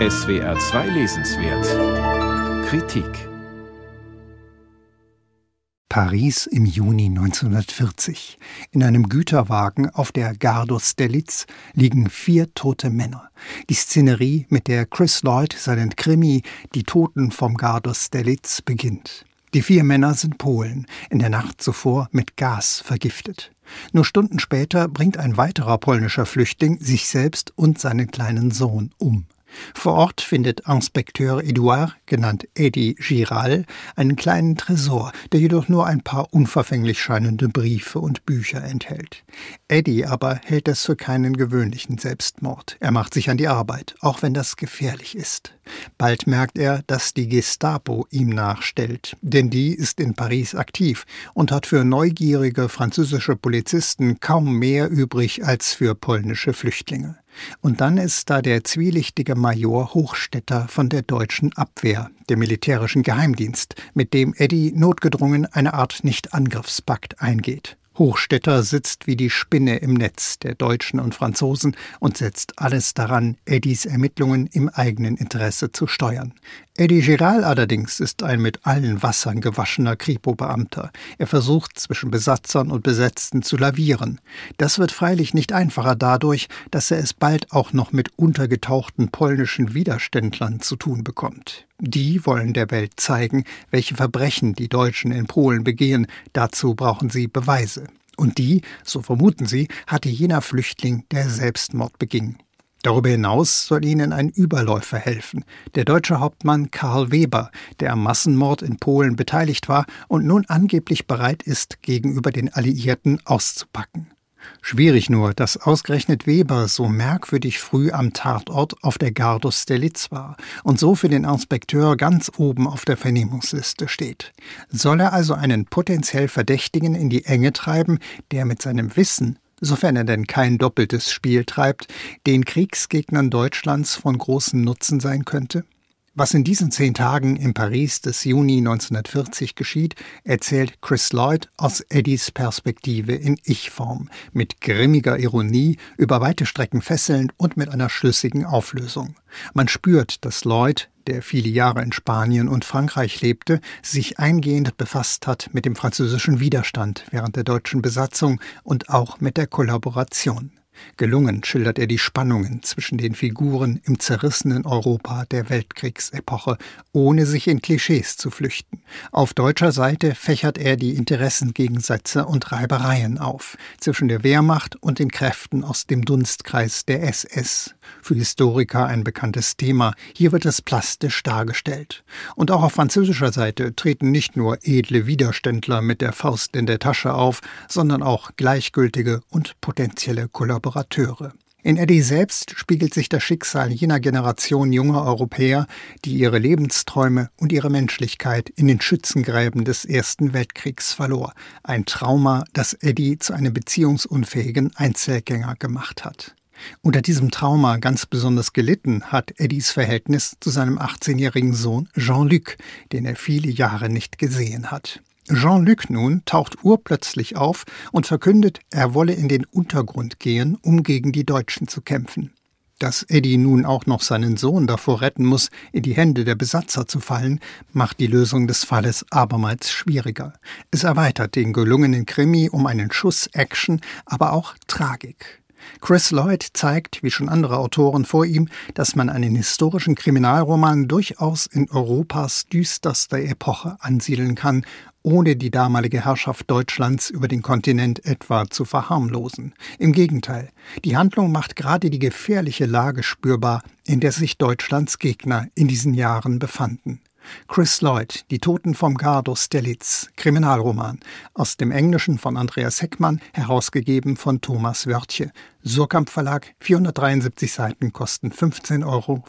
SWR 2 Lesenswert Kritik Paris im Juni 1940. In einem Güterwagen auf der Gare d'Austerlitz liegen vier tote Männer. Die Szenerie, mit der Chris Lloyd seinen Krimi Die Toten vom Gare d'Austerlitz beginnt. Die vier Männer sind Polen, in der Nacht zuvor mit Gas vergiftet. Nur Stunden später bringt ein weiterer polnischer Flüchtling sich selbst und seinen kleinen Sohn um. Vor Ort findet Inspekteur Edouard, genannt Eddie Giral, einen kleinen Tresor, der jedoch nur ein paar unverfänglich scheinende Briefe und Bücher enthält. Eddie aber hält es für keinen gewöhnlichen Selbstmord. Er macht sich an die Arbeit, auch wenn das gefährlich ist. Bald merkt er, dass die Gestapo ihm nachstellt, denn die ist in Paris aktiv und hat für neugierige französische Polizisten kaum mehr übrig als für polnische Flüchtlinge. Und dann ist da der zwielichtige Major Hochstetter von der deutschen Abwehr, dem militärischen Geheimdienst, mit dem Eddie notgedrungen eine Art Nichtangriffspakt eingeht. Hochstetter sitzt wie die Spinne im Netz der Deutschen und Franzosen und setzt alles daran, Eddies Ermittlungen im eigenen Interesse zu steuern. Eddie Giral allerdings ist ein mit allen Wassern gewaschener Kripo-Beamter. Er versucht zwischen Besatzern und Besetzten zu lavieren. Das wird freilich nicht einfacher dadurch, dass er es bald auch noch mit untergetauchten polnischen Widerständlern zu tun bekommt. Die wollen der Welt zeigen, welche Verbrechen die Deutschen in Polen begehen. Dazu brauchen sie Beweise. Und die, so vermuten sie, hatte jener Flüchtling, der Selbstmord beging. Darüber hinaus soll ihnen ein Überläufer helfen, der deutsche Hauptmann Karl Weber, der am Massenmord in Polen beteiligt war und nun angeblich bereit ist, gegenüber den Alliierten auszupacken. Schwierig nur, dass ausgerechnet Weber so merkwürdig früh am Tatort auf der Gardus Delitz war und so für den Inspekteur ganz oben auf der Vernehmungsliste steht. Soll er also einen potenziell Verdächtigen in die Enge treiben, der mit seinem Wissen sofern er denn kein doppeltes Spiel treibt, den Kriegsgegnern Deutschlands von großem Nutzen sein könnte? Was in diesen zehn Tagen in Paris des Juni 1940 geschieht, erzählt Chris Lloyd aus Eddies Perspektive in Ich-Form, mit grimmiger Ironie, über weite Strecken fesselnd und mit einer schlüssigen Auflösung. Man spürt, dass Lloyd, der viele Jahre in Spanien und Frankreich lebte, sich eingehend befasst hat mit dem französischen Widerstand während der deutschen Besatzung und auch mit der Kollaboration. Gelungen schildert er die Spannungen zwischen den Figuren im zerrissenen Europa der Weltkriegsepoche, ohne sich in Klischees zu flüchten. Auf deutscher Seite fächert er die Interessengegensätze und Reibereien auf, zwischen der Wehrmacht und den Kräften aus dem Dunstkreis der SS. Für Historiker ein bekanntes Thema, hier wird es plastisch dargestellt. Und auch auf französischer Seite treten nicht nur edle Widerständler mit der Faust in der Tasche auf, sondern auch gleichgültige und potenzielle Kollaborateure. In Eddie selbst spiegelt sich das Schicksal jener Generation junger Europäer, die ihre Lebensträume und ihre Menschlichkeit in den Schützengräben des Ersten Weltkriegs verlor. Ein Trauma, das Eddie zu einem beziehungsunfähigen Einzelgänger gemacht hat. Unter diesem Trauma ganz besonders gelitten hat Eddies Verhältnis zu seinem 18-jährigen Sohn Jean-Luc, den er viele Jahre nicht gesehen hat. Jean-Luc nun taucht urplötzlich auf und verkündet, er wolle in den Untergrund gehen, um gegen die Deutschen zu kämpfen. Dass Eddie nun auch noch seinen Sohn davor retten muss, in die Hände der Besatzer zu fallen, macht die Lösung des Falles abermals schwieriger. Es erweitert den gelungenen Krimi um einen Schuss Action, aber auch Tragik. Chris Lloyd zeigt, wie schon andere Autoren vor ihm, dass man einen historischen Kriminalroman durchaus in Europas düsterster Epoche ansiedeln kann, ohne die damalige Herrschaft Deutschlands über den Kontinent etwa zu verharmlosen. Im Gegenteil, die Handlung macht gerade die gefährliche Lage spürbar, in der sich Deutschlands Gegner in diesen Jahren befanden. Chris Lloyd, Die Toten vom Gardo Stelitz, Kriminalroman, aus dem Englischen von Andreas Heckmann, herausgegeben von Thomas Wörtje. Surkamp Verlag, 473 Seiten, kosten 15,95 Euro.